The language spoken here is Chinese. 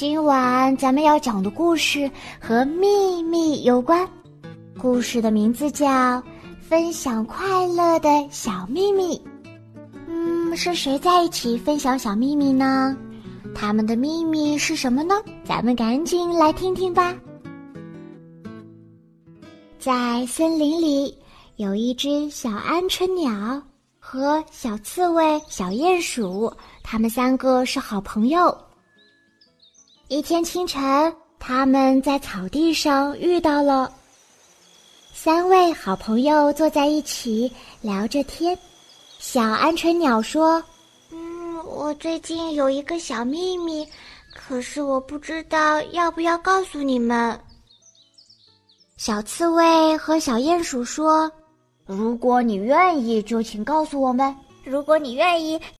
今晚咱们要讲的故事和秘密有关，故事的名字叫《分享快乐的小秘密》。嗯，是谁在一起分享小秘密呢？他们的秘密是什么呢？咱们赶紧来听听吧。在森林里，有一只小鹌鹑鸟和小刺猬、小鼹鼠，他们三个是好朋友。一天清晨，他们在草地上遇到了。三位好朋友坐在一起聊着天。小鹌鹑鸟说：“嗯，我最近有一个小秘密，可是我不知道要不要告诉你们。”小刺猬和小鼹鼠说：“如果你愿意，就请告诉我们；如果你愿意，